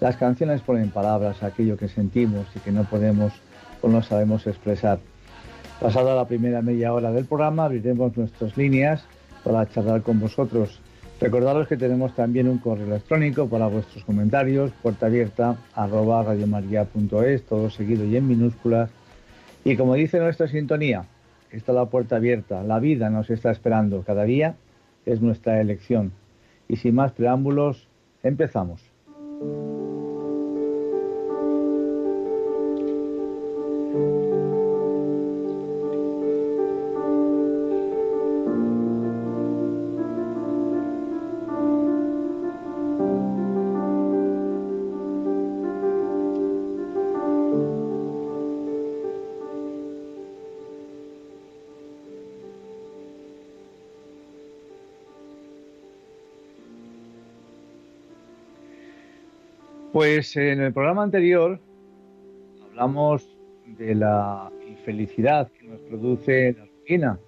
las canciones ponen palabras a aquello que sentimos y que no podemos o no sabemos expresar. Pasada la primera media hora del programa, abriremos nuestras líneas para charlar con vosotros. Recordaros que tenemos también un correo electrónico para vuestros comentarios, puerta abierta arroba radiomaria.es, todo seguido y en minúsculas. Y como dice nuestra sintonía, está la puerta abierta, la vida nos está esperando, cada día es nuestra elección. Y sin más preámbulos, empezamos. Pues en el programa anterior hablamos de la infelicidad que nos produce la rutina,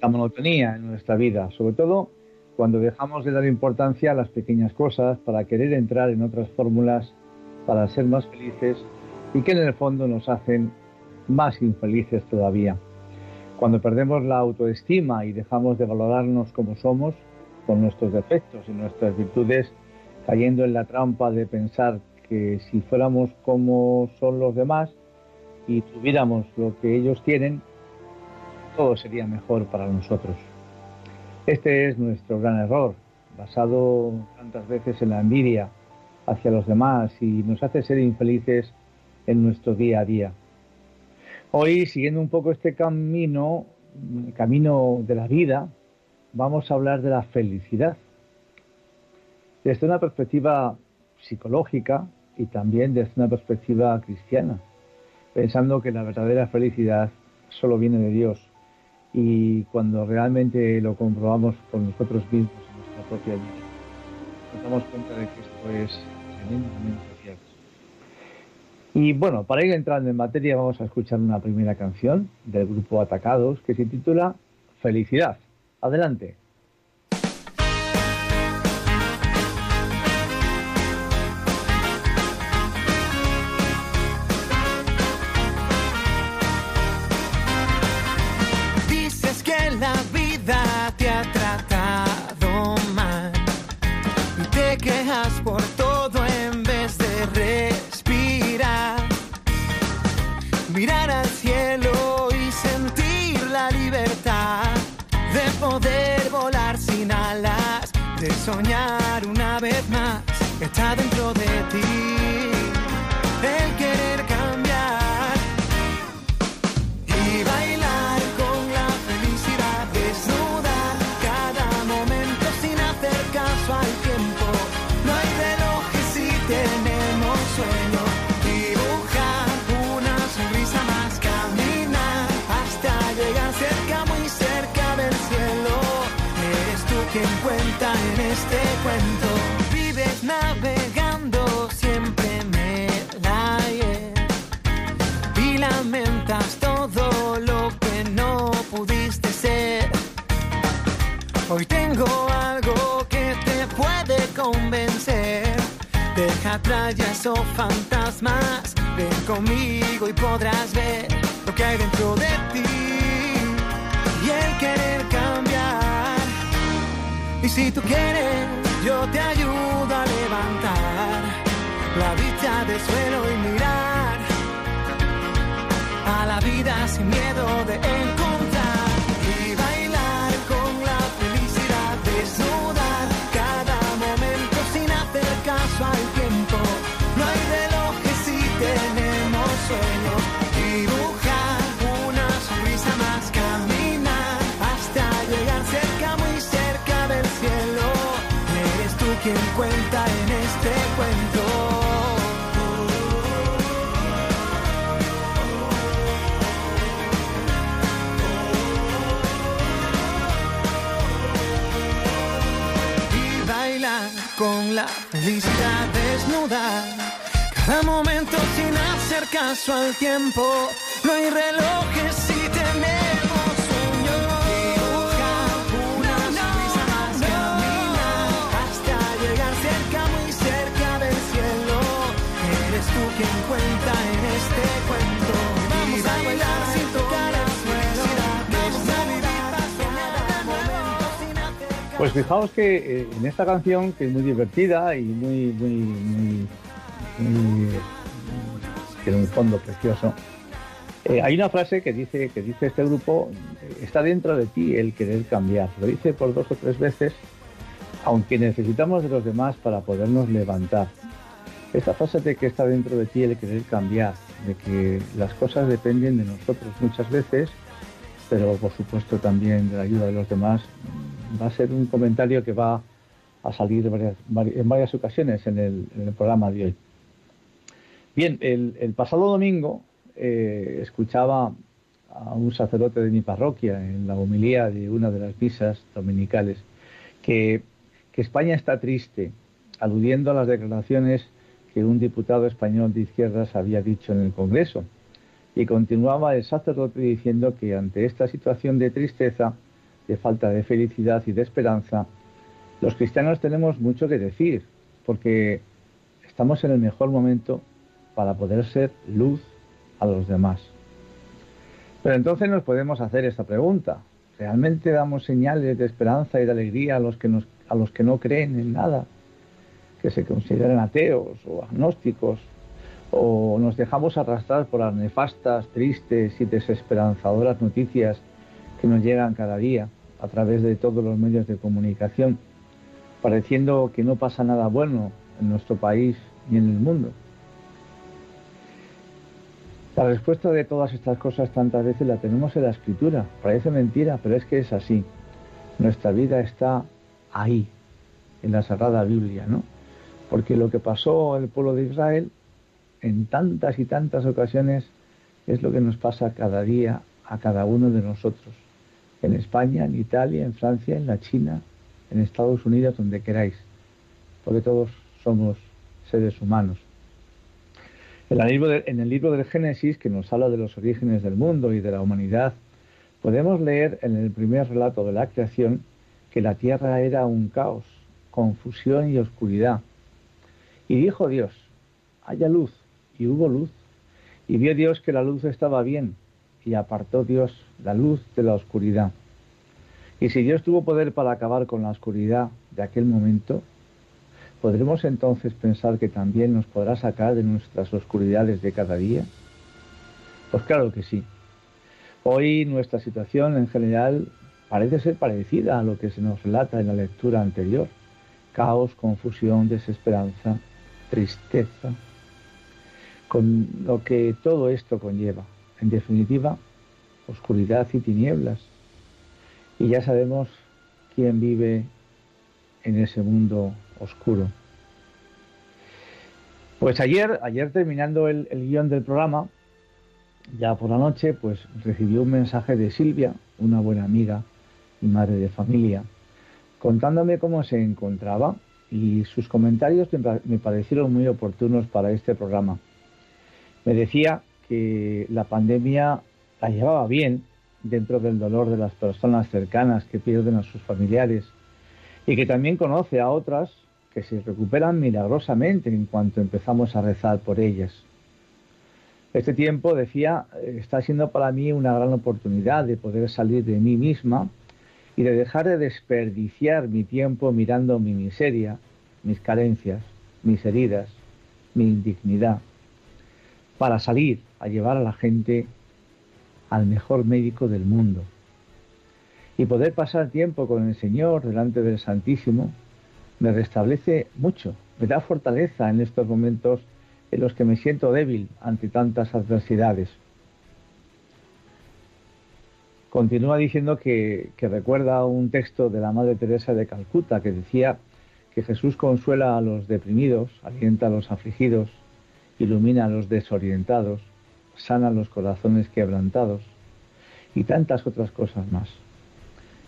la monotonía en nuestra vida, sobre todo cuando dejamos de dar importancia a las pequeñas cosas para querer entrar en otras fórmulas para ser más felices y que en el fondo nos hacen más infelices todavía. Cuando perdemos la autoestima y dejamos de valorarnos como somos, con nuestros defectos y nuestras virtudes, cayendo en la trampa de pensar que si fuéramos como son los demás y tuviéramos lo que ellos tienen, todo sería mejor para nosotros. Este es nuestro gran error, basado tantas veces en la envidia hacia los demás y nos hace ser infelices en nuestro día a día. Hoy, siguiendo un poco este camino, el camino de la vida, vamos a hablar de la felicidad desde una perspectiva psicológica y también desde una perspectiva cristiana, pensando que la verdadera felicidad solo viene de Dios y cuando realmente lo comprobamos por nosotros mismos en nuestra propia vida, nos damos cuenta de que esto es tremendamente cierto. Y bueno, para ir entrando en materia vamos a escuchar una primera canción del grupo Atacados que se titula Felicidad. Adelante. Soñar una vez más está dentro de ti. Este cuento. Vives navegando siempre el ayer y lamentas todo lo que no pudiste ser. Hoy tengo algo que te puede convencer. Deja ya esos fantasmas. Ven conmigo y podrás ver lo que hay dentro de ti y el querer. Y si tú quieres, yo te ayudo a levantar la vista del suelo y mirar a la vida sin miedo de encontrar y bailar con la felicidad, desnudar cada momento sin hacer caso al tiempo. No hay relojes si tenemos sueño. Cuenta en este cuento. y bailar con la felicidad desnuda. Cada momento sin hacer caso al tiempo. No hay relojes si tenemos Eres tú quien cuenta en este cuento. Vamos a bailar sin tocar el suelo. Vamos a vivir. Pues fijaos que eh, en esta canción, que es muy divertida y muy, muy, muy, tiene un fondo precioso, eh, hay una frase que dice, que dice este grupo, está dentro de ti el querer cambiar. Lo dice por dos o tres veces, aunque necesitamos de los demás para podernos levantar. Esta frase de que está dentro de ti el querer cambiar, de que las cosas dependen de nosotros muchas veces, pero por supuesto también de la ayuda de los demás, va a ser un comentario que va a salir en varias ocasiones en el, programa de hoy. Bien, el, pasado domingo eh, escuchaba a un sacerdote de mi parroquia en la homilía de una de las misas dominicales que España está triste, aludiendo a las declaraciones que un diputado español de izquierdas había dicho en el Congreso. Y continuaba el sacerdote diciendo que ante esta situación de tristeza, de falta de felicidad y de esperanza, los cristianos tenemos mucho que decir, porque estamos en el mejor momento para poder ser luz a los demás. Pero entonces nos podemos hacer esta pregunta. ¿Realmente damos señales de esperanza y de alegría a los que, a los que no creen en nada? Que se consideran ateos o agnósticos o nos dejamos arrastrar por las nefastas, tristes y desesperanzadoras noticias que nos llegan cada día a través de todos los medios de comunicación, pareciendo que no pasa nada bueno en nuestro país ni en el mundo. La respuesta de todas estas cosas tantas veces la tenemos en la escritura. Parece mentira, pero es que es así. Nuestra vida está ahí, en la Sagrada Biblia, ¿no? Porque lo que pasó el pueblo de Israel en tantas y tantas ocasiones es lo que nos pasa cada día a cada uno de nosotros. En España, en Italia, en Francia, en la China, en Estados Unidos, donde queráis. Porque todos somos seres humanos. En el, libro en el libro del Génesis, que nos habla de los orígenes del mundo y de la humanidad, podemos leer en el primer relato de la creación que la tierra era un caos, confusión y oscuridad. Y dijo Dios, haya luz, y hubo luz. Y vio Dios que la luz estaba bien, y apartó Dios la luz de la oscuridad. Y si Dios tuvo poder para acabar con la oscuridad de aquel momento, ¿podremos entonces pensar que también nos podrá sacar de nuestras oscuridades de cada día? Pues claro que sí. Hoy nuestra situación en general parece ser parecida a lo que se nos relata en la lectura anterior. caos, confusión, desesperanza, tristeza, con lo que todo esto conlleva. En definitiva, oscuridad y tinieblas. Y ya sabemos quién vive en ese mundo oscuro. Pues ayer, ayer terminando el, el guion del programa, ya por la noche, pues recibí un mensaje de Silvia, una buena amiga y madre de familia, contándome cómo se encontraba y sus comentarios me parecieron muy oportunos para este programa. Me decía que la pandemia la llevaba bien dentro del dolor de las personas cercanas que pierden a sus familiares y que también conoce a otras que se recuperan milagrosamente en cuanto empezamos a rezar por ellas. Este tiempo, decía, está siendo para mí una gran oportunidad de poder salir de mí misma y de dejar de desperdiciar mi tiempo mirando mi miseria, mis carencias, mis heridas, mi indignidad, para salir a llevar a la gente al mejor médico del mundo y poder pasar tiempo con el Señor delante del Santísimo me restablece mucho, me da fortaleza en estos momentos en los que me siento débil ante tantas adversidades. Continúa diciendo que, recuerda un texto de la Madre Teresa de Calcuta que decía que Jesús consuela a los deprimidos, alienta a los afligidos, ilumina a los desorientados, sana los corazones quebrantados y tantas otras cosas más.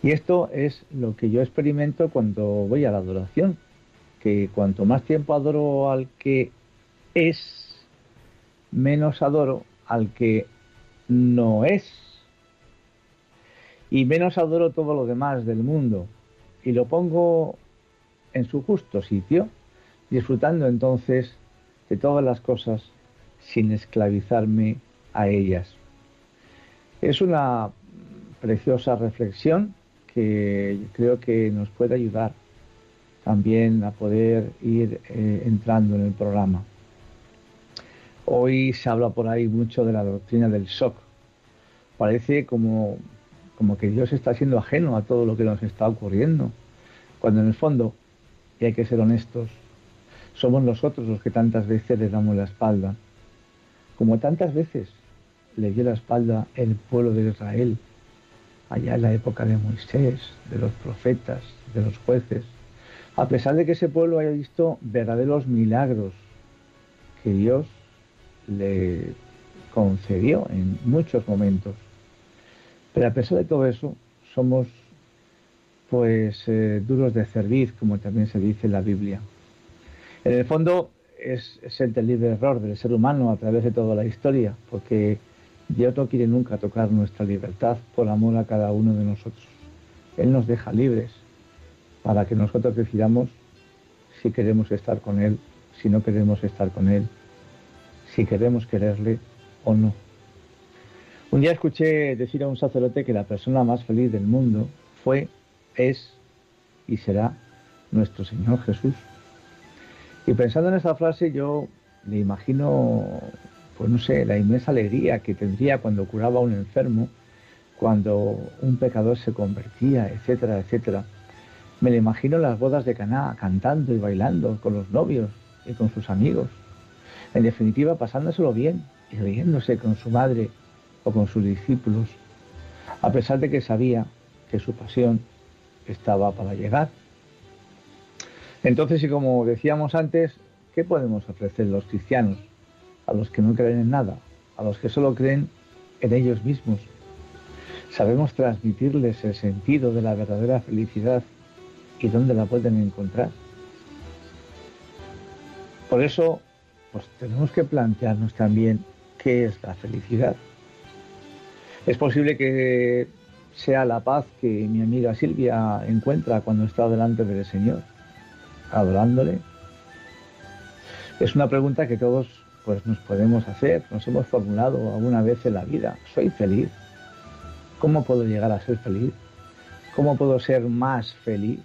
Y esto es lo que yo experimento cuando voy a la adoración, que cuanto más tiempo adoro al que es, menos adoro al que no es. Y menos adoro todo lo demás del mundo. Y lo pongo en su justo sitio, disfrutando entonces de todas las cosas sin esclavizarme a ellas. Es una preciosa reflexión que creo que nos puede ayudar también a poder ir eh, entrando en el programa. Hoy se habla por ahí mucho de la doctrina del shock. Parece como, como que Dios está siendo ajeno a todo lo que nos está ocurriendo, cuando en el fondo, y hay que ser honestos, somos nosotros los que tantas veces le damos la espalda, como tantas veces le dio la espalda el pueblo de Israel, allá en la época de Moisés, de los profetas, de los jueces, a pesar de que ese pueblo haya visto verdaderos milagros que Dios le concedió en muchos momentos. Pero a pesar de todo eso, somos pues eh, duros de cerviz, como también se dice en la Biblia. En el fondo es, es el libre error del ser humano a través de toda la historia, porque Dios no quiere nunca tocar nuestra libertad por amor a cada uno de nosotros. Él nos deja libres para que nosotros decidamos si queremos estar con Él, si no queremos estar con Él, si queremos quererle o no. Un día escuché decir a un sacerdote que la persona más feliz del mundo fue, es y será nuestro Señor Jesús. Y pensando en esa frase yo le imagino, pues no sé, la inmensa alegría que tendría cuando curaba a un enfermo, cuando un pecador se convertía, etcétera, etcétera. Me le imagino las bodas de Caná cantando y bailando con los novios y con sus amigos. En definitiva, pasándoselo bien y riéndose con su madre o con sus discípulos, a pesar de que sabía que su pasión estaba para llegar. Entonces, y como decíamos antes, ¿qué podemos ofrecer los cristianos a los que no creen en nada, a los que solo creen en ellos mismos? ¿Sabemos transmitirles el sentido de la verdadera felicidad y dónde la pueden encontrar? Por eso pues tenemos que plantearnos también qué es la felicidad. Es posible que sea la paz que mi amiga Silvia encuentra cuando está delante del Señor, adorándole. Es una pregunta que todos pues nos podemos hacer, nos hemos formulado alguna vez en la vida. ¿Soy feliz? ¿Cómo puedo llegar a ser feliz? ¿Cómo puedo ser más feliz?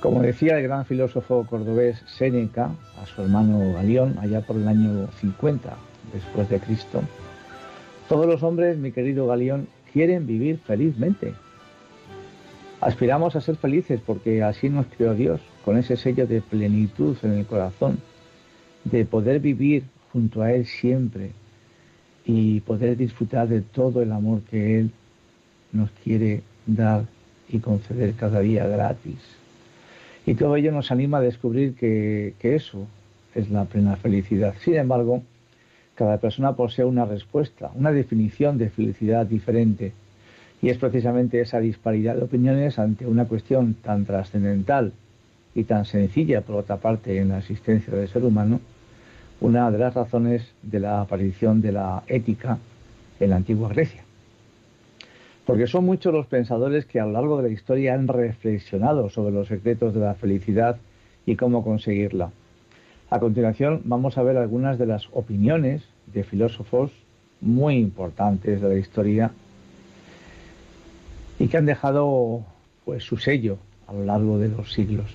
Como decía el gran filósofo cordobés Séneca a su hermano Galión, allá por el año 50 después de Cristo, todos los hombres, mi querido Galión, quieren vivir felizmente. Aspiramos a ser felices porque así nos creó Dios, con ese sello de plenitud en el corazón, de poder vivir junto a Él siempre y poder disfrutar de todo el amor que Él nos quiere dar y conceder cada día gratis. Y todo ello nos anima a descubrir que, que eso es la plena felicidad. Sin embargo, cada persona posee una respuesta, una definición de felicidad diferente y es precisamente esa disparidad de opiniones ante una cuestión tan trascendental y tan sencilla, por otra parte, en la existencia del ser humano, una de las razones de la aparición de la ética en la antigua Grecia. Porque son muchos los pensadores que a lo largo de la historia han reflexionado sobre los secretos de la felicidad y cómo conseguirla. A continuación vamos a ver algunas de las opiniones de filósofos muy importantes de la historia y que han dejado pues su sello a lo largo de los siglos.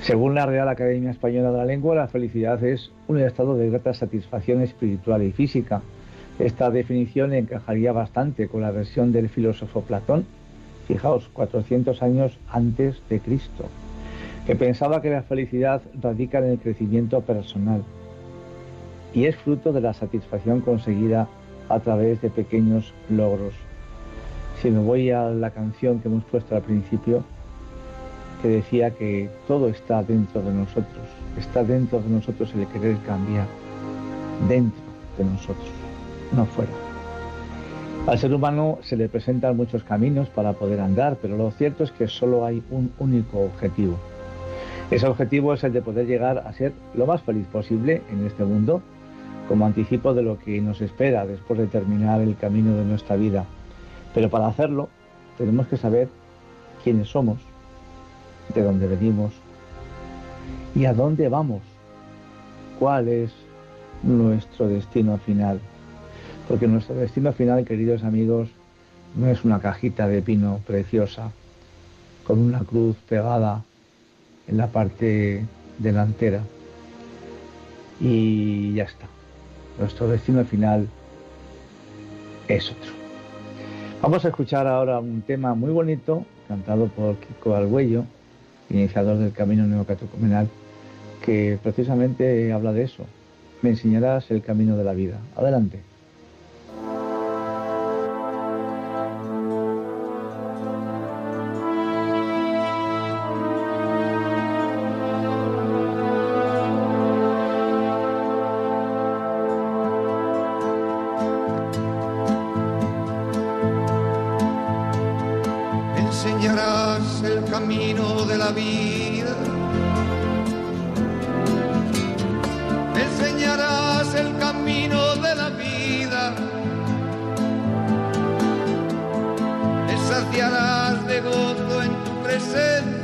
Según la Real Academia Española de la Lengua, la felicidad es un estado de grata satisfacción espiritual y física. Esta definición encajaría bastante con la versión del filósofo Platón, fijaos, 400 años antes de Cristo, que pensaba que la felicidad radica en el crecimiento personal y es fruto de la satisfacción conseguida a través de pequeños logros si me voy a la canción que hemos puesto al principio, que decía que todo está dentro de nosotros, está dentro de nosotros el querer cambiar, dentro de nosotros, no fuera. Al ser humano se le presentan muchos caminos para poder andar, pero lo cierto es que solo hay un único objetivo. Ese objetivo es el de poder llegar a ser lo más feliz posible en este mundo, como anticipo de lo que nos espera después de terminar el camino de nuestra vida pero para hacerlo tenemos que saber quiénes somos, de dónde venimos y a dónde vamos, cuál es nuestro destino final. Porque nuestro destino final, queridos amigos, no es una cajita de pino preciosa con una cruz pegada en la parte delantera. Y ya está. Nuestro destino final es otro. Vamos a escuchar ahora un tema muy bonito, cantado por Kiko Arguello, iniciador del Camino Neocatecumenal, que precisamente habla de eso. Me enseñarás el camino de la vida. Adelante. El Señor es mi heredad y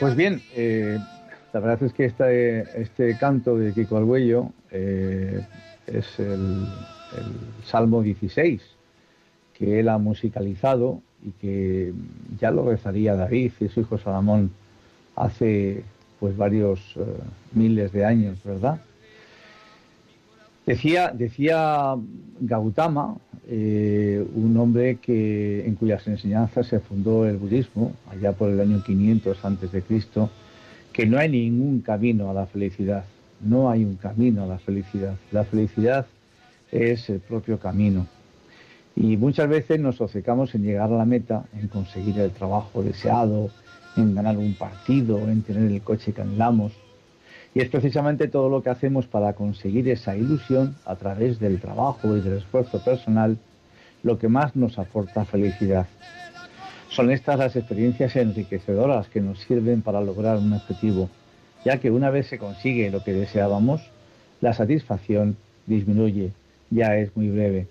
Pues bien, eh, la verdad es que este, este canto de Kiko Arguello eh, es el, el Salmo 16, que él ha musicalizado y que ya lo rezaría David y su hijo Salomón hace pues varios eh, miles de años, ¿verdad? Decía, decía Gautama, eh, un hombre que, en cuyas enseñanzas se fundó el budismo, allá por el año 500 antes de Cristo, que no hay ningún camino a la felicidad. No hay un camino a la felicidad. La felicidad es el propio camino. Y muchas veces nos obcecamos en llegar a la meta, en conseguir el trabajo deseado, en ganar un partido, en tener el coche que anhelamos. Y es precisamente todo lo que hacemos para conseguir esa ilusión a través del trabajo y del esfuerzo personal lo que más nos aporta felicidad. Son estas las experiencias enriquecedoras que nos sirven para lograr un objetivo, ya que una vez se consigue lo que deseábamos, la satisfacción disminuye, ya es muy breve.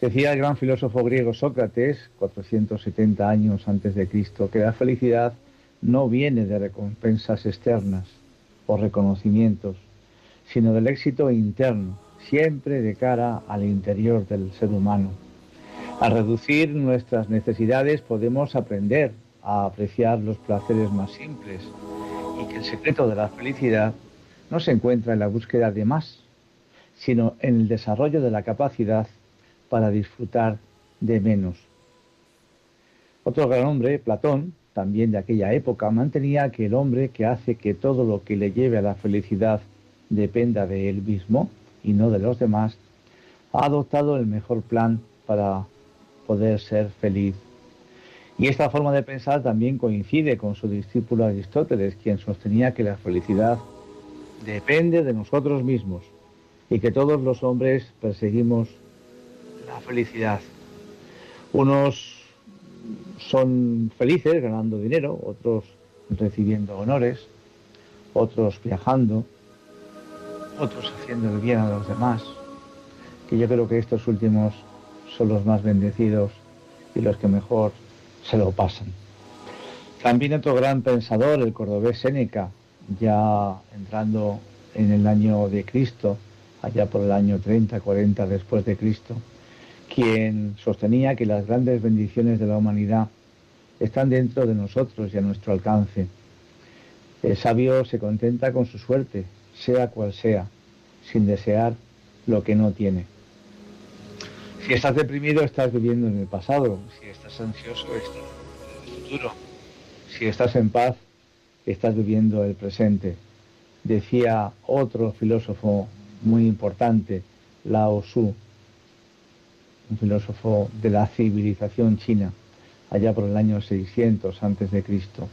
Decía el gran filósofo griego Sócrates, 470 años antes de Cristo, que la felicidad no viene de recompensas externas o reconocimientos, sino del éxito interno, siempre de cara al interior del ser humano. Al reducir nuestras necesidades podemos aprender a apreciar los placeres más simples y que el secreto de la felicidad no se encuentra en la búsqueda de más, sino en el desarrollo de la capacidad para disfrutar de menos. Otro gran hombre, Platón, también de aquella época, mantenía que el hombre que hace que todo lo que le lleve a la felicidad dependa de él mismo y no de los demás, ha adoptado el mejor plan para poder ser feliz. Y esta forma de pensar también coincide con su discípulo Aristóteles, quien sostenía que la felicidad depende de nosotros mismos y que todos los hombres perseguimos la felicidad. Unos son felices ganando dinero, otros recibiendo honores, otros viajando, otros haciendo el bien a los demás, que yo creo que estos últimos son los más bendecidos y los que mejor se lo pasan. También otro gran pensador, el cordobés Séneca, ya entrando en el año de Cristo, allá por el año 30, 40 después de Cristo, quien sostenía que las grandes bendiciones de la humanidad están dentro de nosotros y a nuestro alcance. El sabio se contenta con su suerte, sea cual sea, sin desear lo que no tiene. Si estás deprimido, estás viviendo en el pasado. Si estás ansioso, estás en el futuro. Si estás en paz, estás viviendo el presente. Decía otro filósofo muy importante, Lao Tzu, un filósofo de la civilización china, allá por el año 600 antes de Cristo.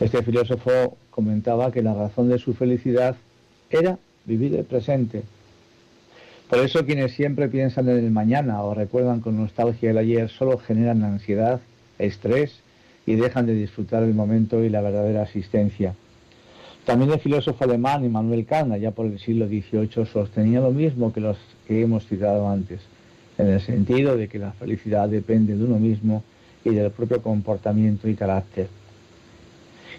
Este filósofo comentaba que la razón de su felicidad era vivir el presente. Por eso quienes siempre piensan en el mañana o recuerdan con nostalgia el ayer solo generan ansiedad, estrés y dejan de disfrutar el momento y la verdadera asistencia. También el filósofo alemán Immanuel Kant, ya por el siglo XVIII, sostenía lo mismo que los que hemos citado antes, en el sentido de que la felicidad depende de uno mismo y del propio comportamiento y carácter.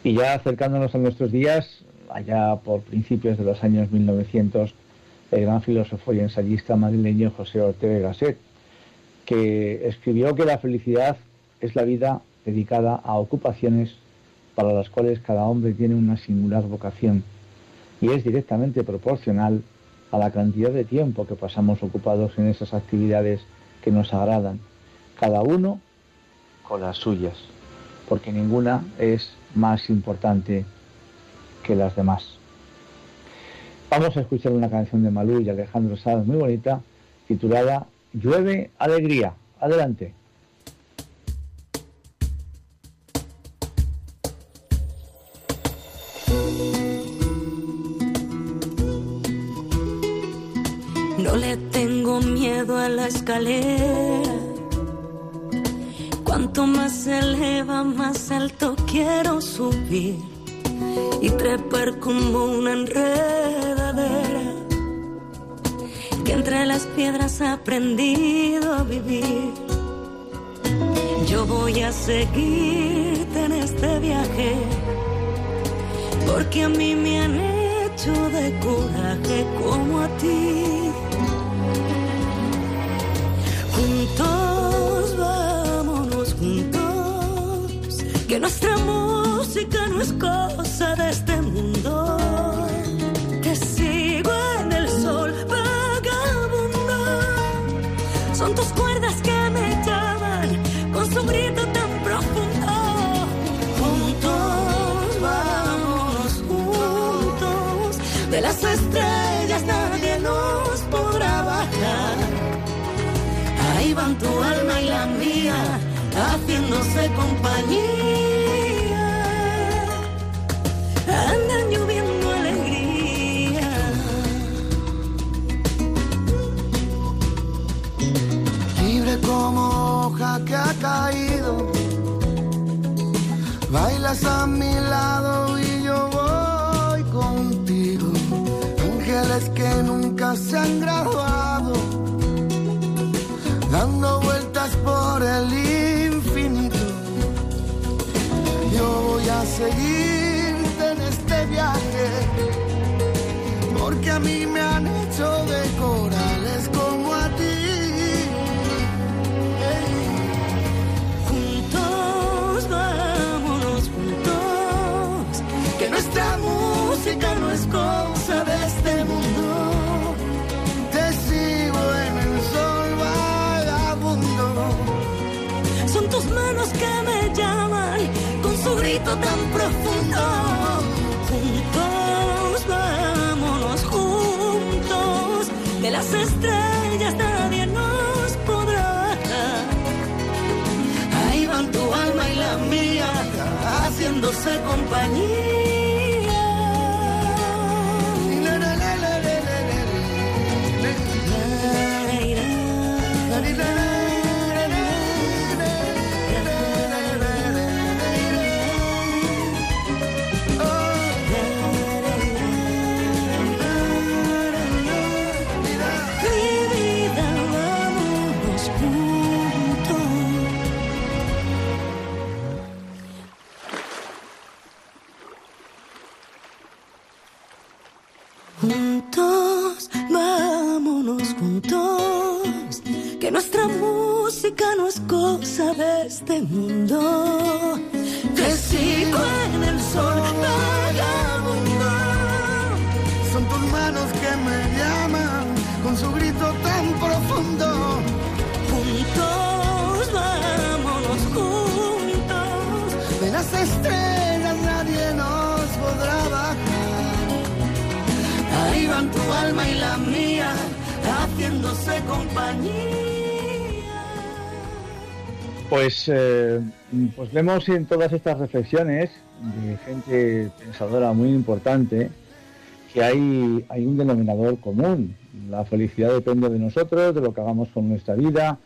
Y ya acercándonos a nuestros días, allá por principios de los años 1900, el gran filósofo y ensayista madrileño José Ortega Gasset, que escribió que la felicidad es la vida dedicada a ocupaciones para las cuales cada hombre tiene una singular vocación y es directamente proporcional a la cantidad de tiempo que pasamos ocupados en esas actividades que nos agradan, cada uno con las suyas, porque ninguna es más importante que las demás. Vamos a escuchar una canción de Malú y Alejandro Sanz muy bonita, titulada Llueve Alegría. Adelante. Escalera. Cuanto más se eleva, más alto quiero subir y trepar como una enredadera que entre las piedras ha aprendido a vivir. Yo voy a seguirte en este viaje porque a mí me han hecho de coraje como a ti. Que nuestra música no es cosa de este mundo. Te sigo en el sol, vagabundo. Son tus cuerdas que me llaman con su grito tan profundo. Juntos, vámonos juntos, de las estrellas nadie nos podrá bajar. Ahí van tu alma y la mía, haciéndose compañía. Caído. Bailas a mi lado y yo voy contigo. Ángeles que nunca se han graduado, dando vueltas por el infinito. Yo voy a seguirte они Juntos, vámonos juntos, que nuestra música no es cosa de este mundo. Te sigo en el sol, vagabundo. Son tus manos que me llaman con su grito tan profundo. Juntos, vámonos juntos. De las estrellas y la mía, haciéndose compañía. Pues, eh, pues vemos en todas estas reflexiones de gente pensadora muy importante que hay, hay un denominador común. La felicidad depende de nosotros, de lo que hagamos con nuestra vida,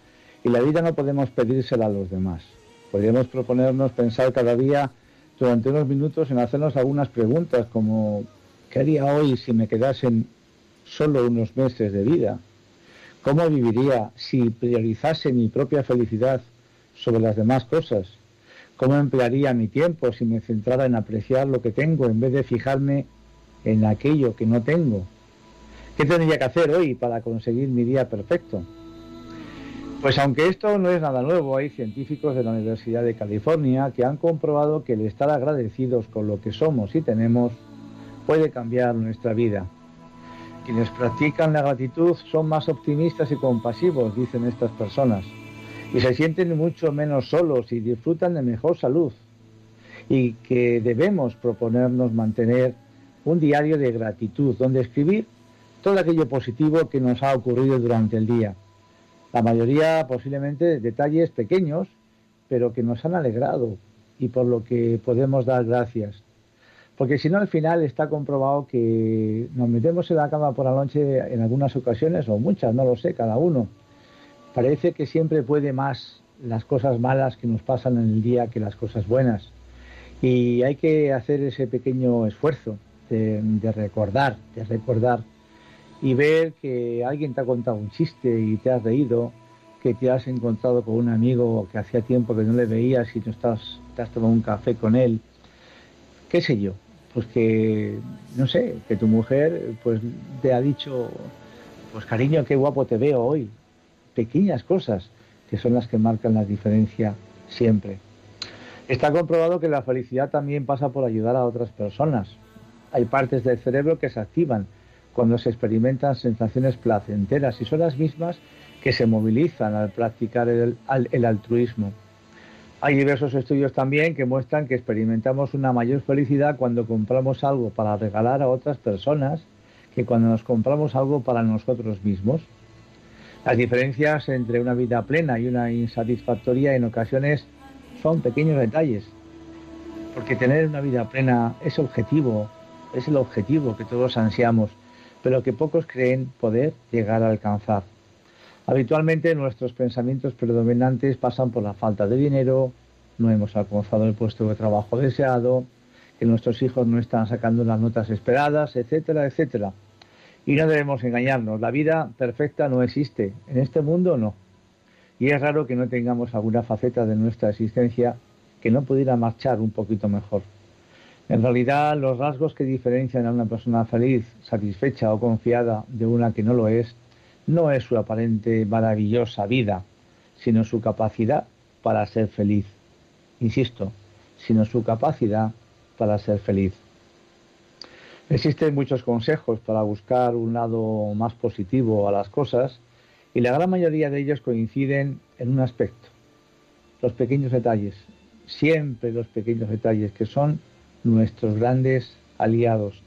y la vida no podemos pedírsela a los demás. Podríamos proponernos pensar cada día durante unos minutos en hacernos algunas preguntas como ¿qué haría hoy si me quedasen solo unos meses de vida? ¿Cómo viviría si priorizase mi propia felicidad sobre las demás cosas? ¿Cómo emplearía mi tiempo si me centrara en apreciar lo que tengo en vez de fijarme en aquello que no tengo? ¿Qué tendría que hacer hoy para conseguir mi día perfecto? Pues aunque esto no es nada nuevo, hay científicos de la Universidad de California que han comprobado que el estar agradecidos con lo que somos y tenemos puede cambiar nuestra vida. Quienes practican la gratitud son más optimistas y compasivos, dicen estas personas, y se sienten mucho menos solos y disfrutan de mejor salud, y que debemos proponernos mantener un diario de gratitud donde escribir todo aquello positivo que nos ha ocurrido durante el día la mayoría posiblemente detalles pequeños, pero que nos han alegrado y por lo que podemos dar gracias. Porque si no, al final está comprobado que nos metemos en la cama por la noche en algunas ocasiones, o muchas, no lo sé, cada uno. Parece que siempre puede más las cosas malas que nos pasan en el día que las cosas buenas. Y hay que hacer ese pequeño esfuerzo de, recordar, de recordar y ver que alguien te ha contado un chiste y te has reído, que te has encontrado con un amigo que hacía tiempo que no le veías y no estás, te has tomado un café con él, qué sé yo, pues que, no sé, que tu mujer pues te ha dicho, pues cariño, qué guapo te veo hoy, pequeñas cosas que son las que marcan la diferencia siempre. Está comprobado que la felicidad también pasa por ayudar a otras personas. Hay partes del cerebro que se activan cuando se experimentan sensaciones placenteras y son las mismas que se movilizan al practicar el, altruismo. Hay diversos estudios también que muestran que experimentamos una mayor felicidad cuando compramos algo para regalar a otras personas que cuando nos compramos algo para nosotros mismos. Las diferencias entre una vida plena y una insatisfactoria en ocasiones son pequeños detalles, porque tener una vida plena es objetivo, es el objetivo que todos ansiamos pero que pocos creen poder llegar a alcanzar. Habitualmente nuestros pensamientos predominantes pasan por la falta de dinero, no hemos alcanzado el puesto de trabajo deseado, que nuestros hijos no están sacando las notas esperadas, etcétera, etcétera. Y no debemos engañarnos, la vida perfecta no existe, en este mundo no. Y es raro que no tengamos alguna faceta de nuestra existencia que no pudiera marchar un poquito mejor. En realidad, los rasgos que diferencian a una persona feliz, satisfecha o confiada de una que no lo es, no es su aparente maravillosa vida, sino su capacidad para ser feliz. Insisto, sino su capacidad para ser feliz. Existen muchos consejos para buscar un lado más positivo a las cosas y la gran mayoría de ellos coinciden en un aspecto, los pequeños detalles, siempre los pequeños detalles que son nuestros grandes aliados.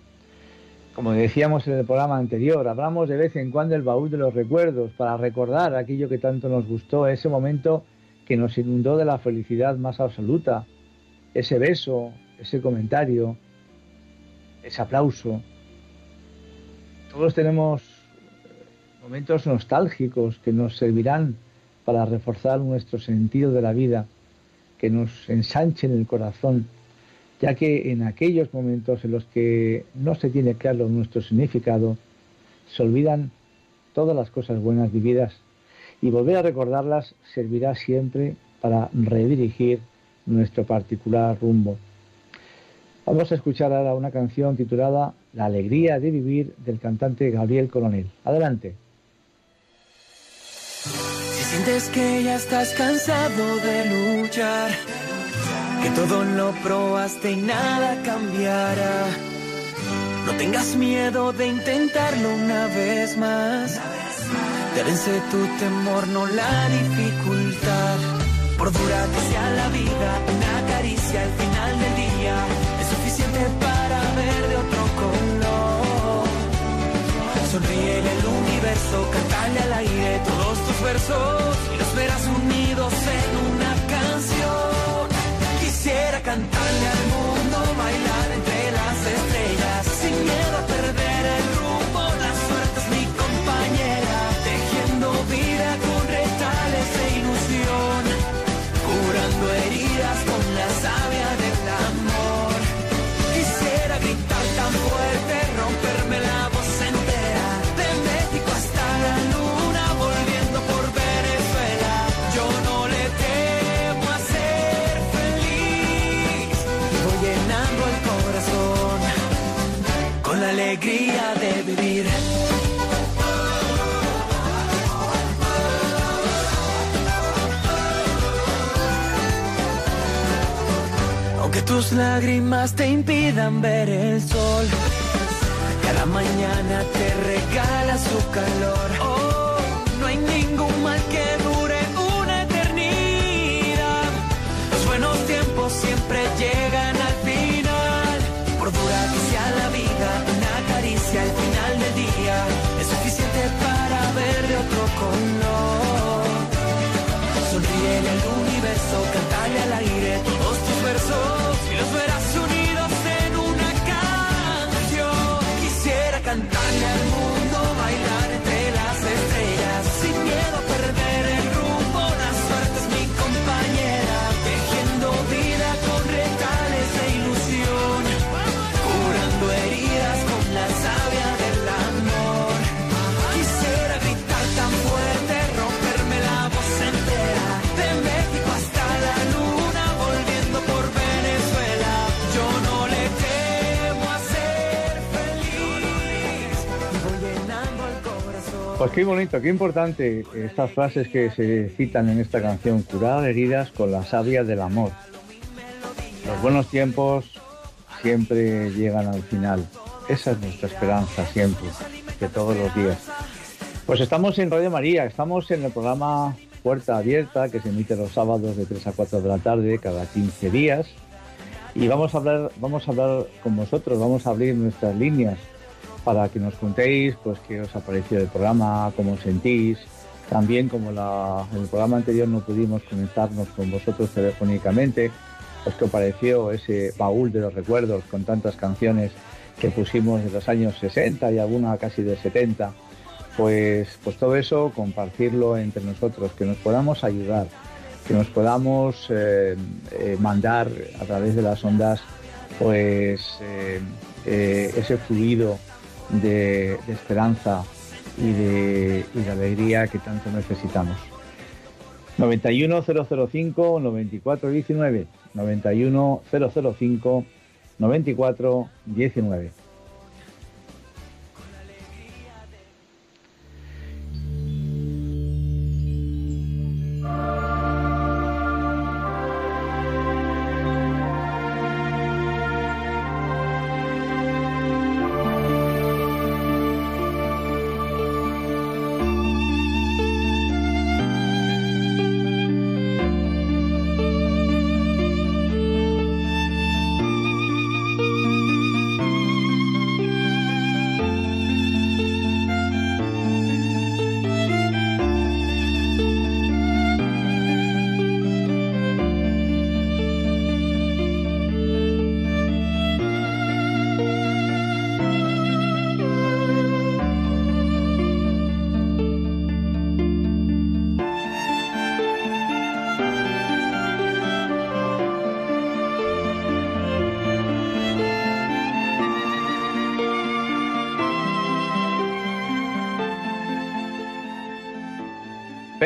Como decíamos en el programa anterior, hablamos de vez en cuando el baúl de los recuerdos para recordar aquello que tanto nos gustó, ese momento que nos inundó de la felicidad más absoluta, ese beso, ese comentario, ese aplauso. Todos tenemos momentos nostálgicos que nos servirán para reforzar nuestro sentido de la vida, que nos ensanchen el corazón ya que en aquellos momentos en los que no se tiene claro nuestro significado, se olvidan todas las cosas buenas vividas y volver a recordarlas servirá siempre para redirigir nuestro particular rumbo. Vamos a escuchar ahora una canción titulada La alegría de vivir del cantante Gabriel Coronel. Adelante. Si sientes que ya estás cansado de luchar, que todo lo probaste y nada cambiará. No tengas miedo de intentarlo una vez más. Te tu temor, no la dificultad. Por dura que sea la vida, una caricia al final del día es suficiente para ver de otro color. Sonríe en el universo, cantale al aire todos tus versos y los verás unidos en una cantarle al mundo, bailar Tus lágrimas te impidan ver el sol, cada mañana te regala su calor. Oh, no hay ningún mal que dure una eternidad. Los buenos tiempos siempre llegan al final. Por dura que sea la vida, una caricia al final del día es suficiente para ver de otro color. Sonríele al universo, cantale al aire versos y los verás unidos Pues qué bonito, qué importante estas frases que se citan en esta canción, curar heridas con la savia del amor. Los buenos tiempos siempre llegan al final. Esa es nuestra esperanza siempre, de todos los días. Pues estamos en Radio María, estamos en el programa Puerta Abierta, que se emite los sábados de 3 a 4 de la tarde, cada 15 días. Y vamos a hablar, vamos a hablar con vosotros, vamos a abrir nuestras líneas para que nos contéis pues qué os ha parecido el programa, cómo os sentís. También como en el programa anterior no pudimos conectarnos con vosotros telefónicamente, pues qué os pareció ese baúl de los recuerdos con tantas canciones que pusimos de los años 60 y alguna casi de 70. Pues, pues todo eso, compartirlo entre nosotros, que nos podamos ayudar, que nos podamos eh, eh, mandar a través de las ondas pues eh, ese fluido de, de esperanza y de, y de alegría que tanto necesitamos. 91005 9419 91005 9419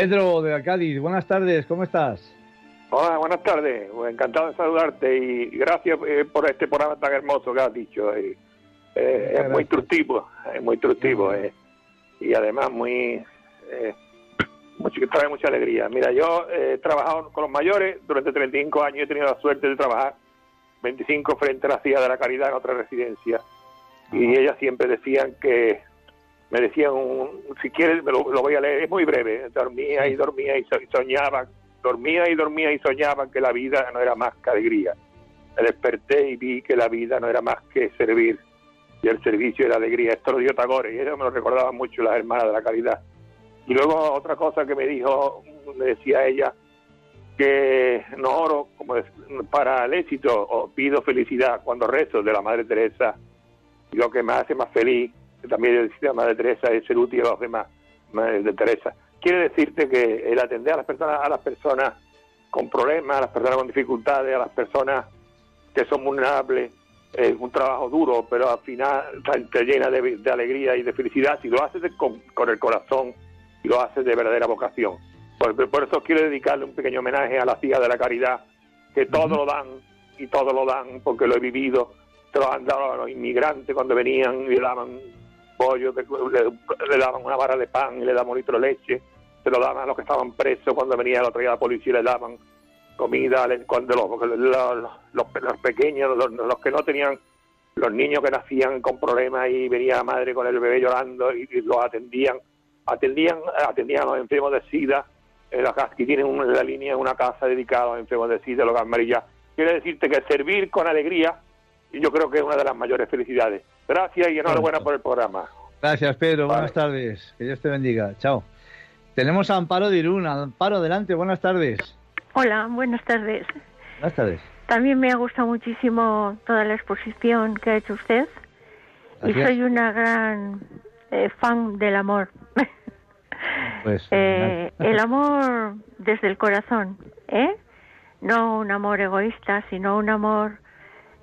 Pedro de Cádiz, buenas tardes, ¿cómo estás? Hola, buenas tardes. Pues encantado de saludarte y gracias eh, por este programa tan hermoso que has dicho. Y, eh, es muy instructivo, es muy instructivo eh, y además muy, eh, mucho, que trae mucha alegría. Mira, yo he trabajado con los mayores durante 35 años y he tenido la suerte de trabajar 25 frente a la Silla de la Caridad en otra residencia y ellas siempre decían que me decían, un- si quieres, me lo, lo voy a leer, es muy breve, dormía y dormía y so- y soñaba, dormía y dormía y soñaba que la vida no era más que alegría. Me desperté y vi que la vida no era más que servir y el servicio era alegría. Esto lo dio Tagore y eso me lo recordaba mucho las hermanas de la caridad. Y luego otra cosa que me dijo, me decía ella, que no oro como es- para el éxito o pido felicidad cuando rezo de la Madre Teresa y lo que me hace más feliz, también decía Madre Teresa, es ser útil a los demás, Madre de Teresa. Quiere decirte que el atender a las personas, a las personas con problemas, a las personas con dificultades, a las personas que son vulnerables, es un trabajo duro, pero al final te- te llena de, de alegría y de felicidad si lo haces de- con, con el corazón y lo haces de verdadera vocación. Por, por eso quiero dedicarle un pequeño homenaje a la tía de la caridad, que todo lo dan y todo lo dan porque lo he vivido se lo han dado a los inmigrantes cuando venían y le daban pollo, le, daban una vara de pan y le daban un litro de leche, se lo daban a los que estaban presos cuando venía el otro día la policía le daban comida, cuando los, los, los- pequeños, los, que no tenían, los niños que nacían con problemas y venía la madre con el bebé llorando y, los atendían, atendían, atendían a los enfermos de SIDA, la que tienen una, la línea una casa dedicada a los enfermos de SIDA, los amarillas. Quiere decirte que servir con alegría, y yo creo que es una de las mayores felicidades. Gracias y enhorabuena por el programa. Gracias, Pedro. Vale. Buenas tardes. Que Dios te bendiga. Chao. Tenemos a Amparo de Irún. Amparo, adelante. Buenas tardes. Hola, buenas tardes. Buenas tardes. También me ha gustado muchísimo toda la exposición que ha hecho usted y soy una gran eh, fan del amor. Pues, Eh, el amor desde el corazón, ¿eh? No un amor egoísta, sino un amor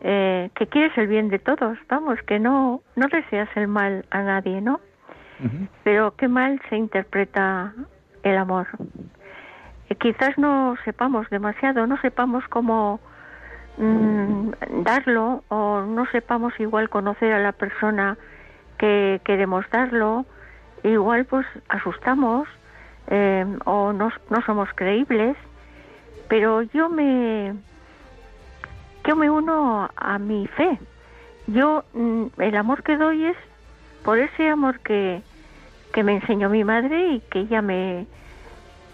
eh, que quieres el bien de todos, vamos, que no, no deseas el mal a nadie, ¿no? Pero qué mal se interpreta el amor. Eh, quizás no sepamos demasiado, no sepamos cómo mm, darlo o no sepamos igual conocer a la persona que queremos darlo, igual pues asustamos eh, o no, no somos creíbles, pero yo me yo me uno a mi fe. Yo mm, el amor que doy es por ese amor que, que me enseñó mi madre y que ella me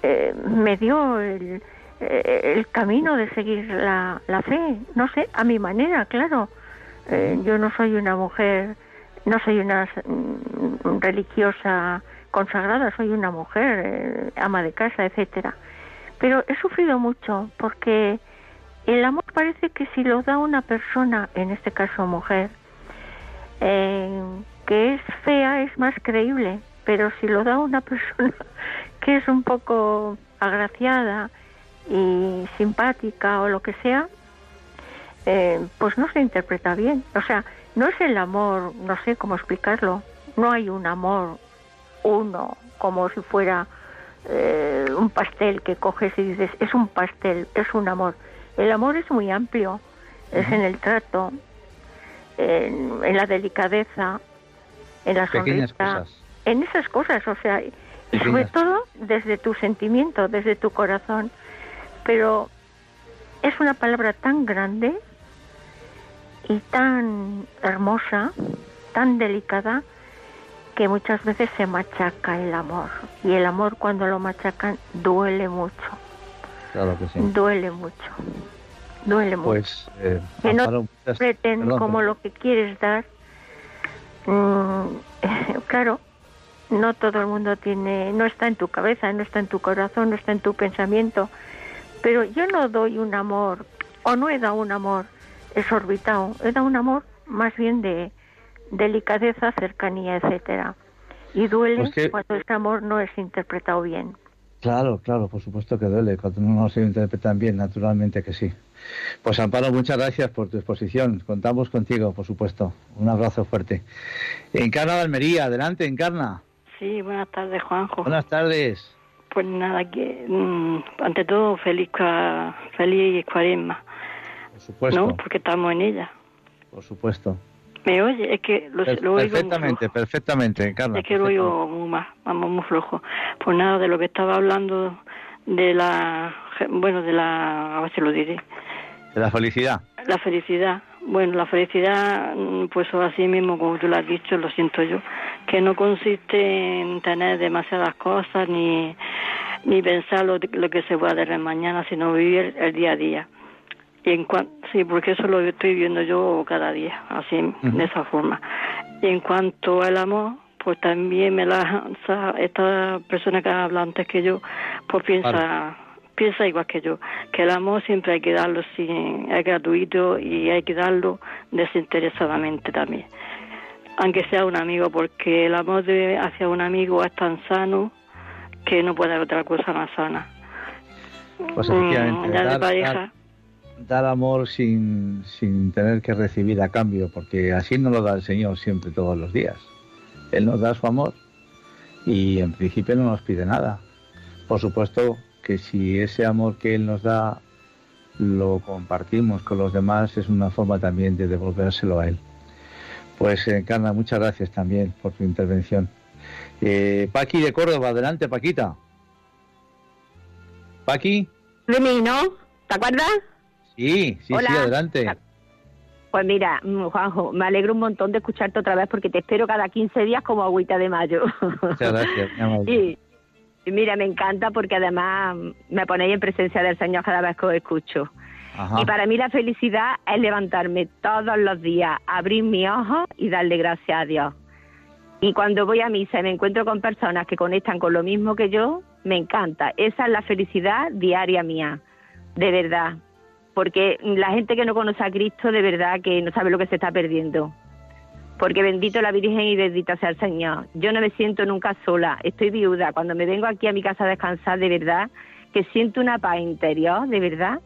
eh, me dio el, eh, el camino de seguir la, la fe, no sé, a mi manera, claro. Eh, yo no soy una mujer, no soy una mm, religiosa consagrada, soy una mujer, eh, ama de casa, etcétera. Pero he sufrido mucho porque el amor parece que si lo da una persona, en este caso mujer, eh, que es fea es más creíble, pero si lo da una persona que es un poco agraciada y simpática o lo que sea, eh, pues no se interpreta bien. O sea, no es el amor, no sé cómo explicarlo, no hay un amor uno como si fuera eh, un pastel que coges y dices, es un pastel, es un amor. El amor es muy amplio, es en el trato, en, en la delicadeza, en la Pequeñas sonrisa, cosas. en esas cosas, o sea, y sobre todo desde tu sentimiento, desde tu corazón. Pero es una palabra tan grande y tan hermosa, tan delicada, que muchas veces se machaca el amor. Y el amor cuando lo machacan duele mucho, Claro que sí. duele mucho, duele mucho. Pues, eh, Que no perdón, como lo que quieres dar. Mm, claro, no todo el mundo tiene, no está en tu cabeza, no está en tu corazón, no está en tu pensamiento. Pero yo no doy un amor, o no he dado un amor exorbitado, he dado un amor más bien de delicadeza, cercanía, etcétera. Y duele Pues que- cuando ese amor no es interpretado bien. Claro, claro, por supuesto que duele. Cuando no se interpretan bien, naturalmente que sí. Pues Amparo, muchas gracias por tu exposición. Contamos contigo, por supuesto. Un abrazo fuerte. Encarna de Almería, adelante, Encarna. Sí, buenas tardes, Juanjo. Buenas tardes. Pues nada, que mm, ante todo feliz, cua- feliz cuaresma, Por supuesto, ¿no? Porque estamos en ella. por supuesto. ¿Me oye? Es que lo, lo oigo perfectamente, perfectamente, Encarna. Es que lo oigo muy más, vamos, muy flojo. Pues nada, de lo que estaba hablando de la, bueno, de la, a ver si lo diré, De la felicidad. la felicidad. Bueno, la felicidad, mm, pues así mismo como tú lo has dicho, lo siento yo, que no consiste en tener demasiadas cosas ni, ni pensar lo, lo que se puede hacer mañana, sino vivir el día a día. Y en cuan- sí, porque eso lo estoy viendo yo cada día, así, de esa forma. Y en cuanto al amor, pues también me la o sea, esta persona que ha hablado antes que yo, pues piensa piensa igual que yo, que el amor siempre hay que darlo sin, es gratuito y hay que darlo desinteresadamente también. Aunque sea un amigo, porque el amor de, hacia un amigo es tan sano que no puede haber otra cosa más sana. Pues Mm, ya de pareja. dar- dar amor sin, sin tener que recibir a cambio, porque así no lo da el Señor siempre, todos los días. Él nos da su amor y en principio no nos pide nada. Por supuesto que si ese amor que Él nos da lo compartimos con los demás, es una forma también de devolvérselo a él. Pues Encarna, muchas gracias también por tu intervención. Eh, Paqui de Córdoba, adelante Paquita. Paqui. Mí, ¿no? ¿Te acuerdas? Sí, sí, sí, adelante. Pues mira, mm, Juanjo, me alegro un montón de escucharte otra vez porque te espero cada 15 días como agüita de mayo. Muchas gracias, y, y, mira, me encanta porque además me ponéis en presencia del Señor cada vez que os escucho. Y para mí la felicidad es levantarme todos los días, abrir mis ojos y darle gracias a Dios. Y cuando voy a misa y me encuentro con personas que conectan con lo mismo que yo, me encanta. Esa es la felicidad diaria mía, de verdad porque la gente que no conoce a Cristo de verdad que no sabe lo que se está perdiendo. Porque bendito la Virgen y bendita sea el Señor. Yo no me siento nunca sola, estoy viuda. Cuando me vengo aquí a mi casa a descansar, de verdad, que siento una paz interior, de verdad.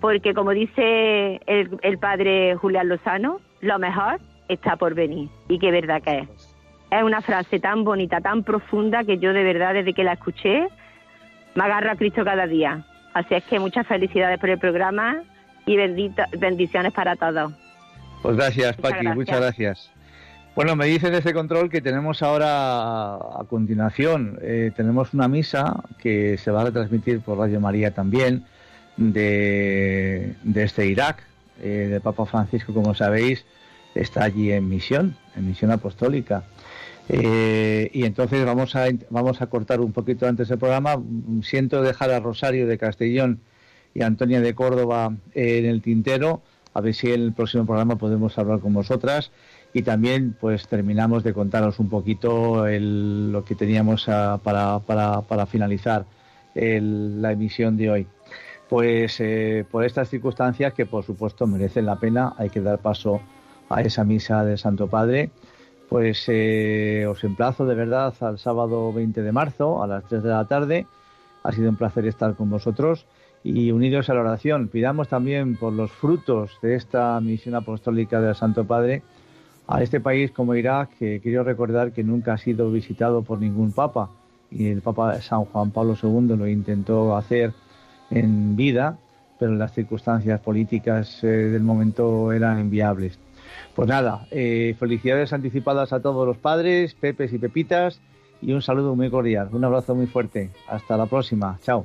Porque como dice el, el padre Julián Lozano, lo mejor está por venir. Y qué verdad que es. Es una frase tan bonita, tan profunda, que yo de verdad, desde que la escuché, me agarro a Cristo cada día. Así es que muchas felicidades por el programa y bendiciones para todos. Pues gracias, Paqui, muchas gracias. Bueno, me dice ese control que tenemos ahora a continuación, eh, tenemos una misa que se va a retransmitir por Radio María también de, este Irak, eh, de Papa Francisco, como sabéis, está allí en misión, en misión apostólica. Eh, y entonces vamos a, vamos a cortar un poquito antes el programa. Siento dejar a Rosario de Castellón y a Antonia de Córdoba en el tintero, a ver si en el próximo programa podemos hablar con vosotras. Y también pues terminamos de contaros un poquito lo que teníamos ah, para, para, para, finalizar la emisión de hoy. Pues eh, por estas circunstancias que por supuesto merecen la pena, hay que dar paso a esa misa del Santo Padre pues eh, os emplazo de verdad al sábado 20 de marzo a las 3 de la tarde. Ha sido un placer estar con vosotros y unidos a la oración. Pidamos también por los frutos de esta misión apostólica del Santo Padre a este país como Irak, que quiero recordar que nunca ha sido visitado por ningún papa y el Papa San Juan Pablo II lo intentó hacer en vida, pero las circunstancias políticas eh, del momento eran inviables. Pues nada, eh, felicidades anticipadas a todos los padres, pepes y pepitas, y un saludo muy cordial. Un abrazo muy fuerte. Hasta la próxima. Chao.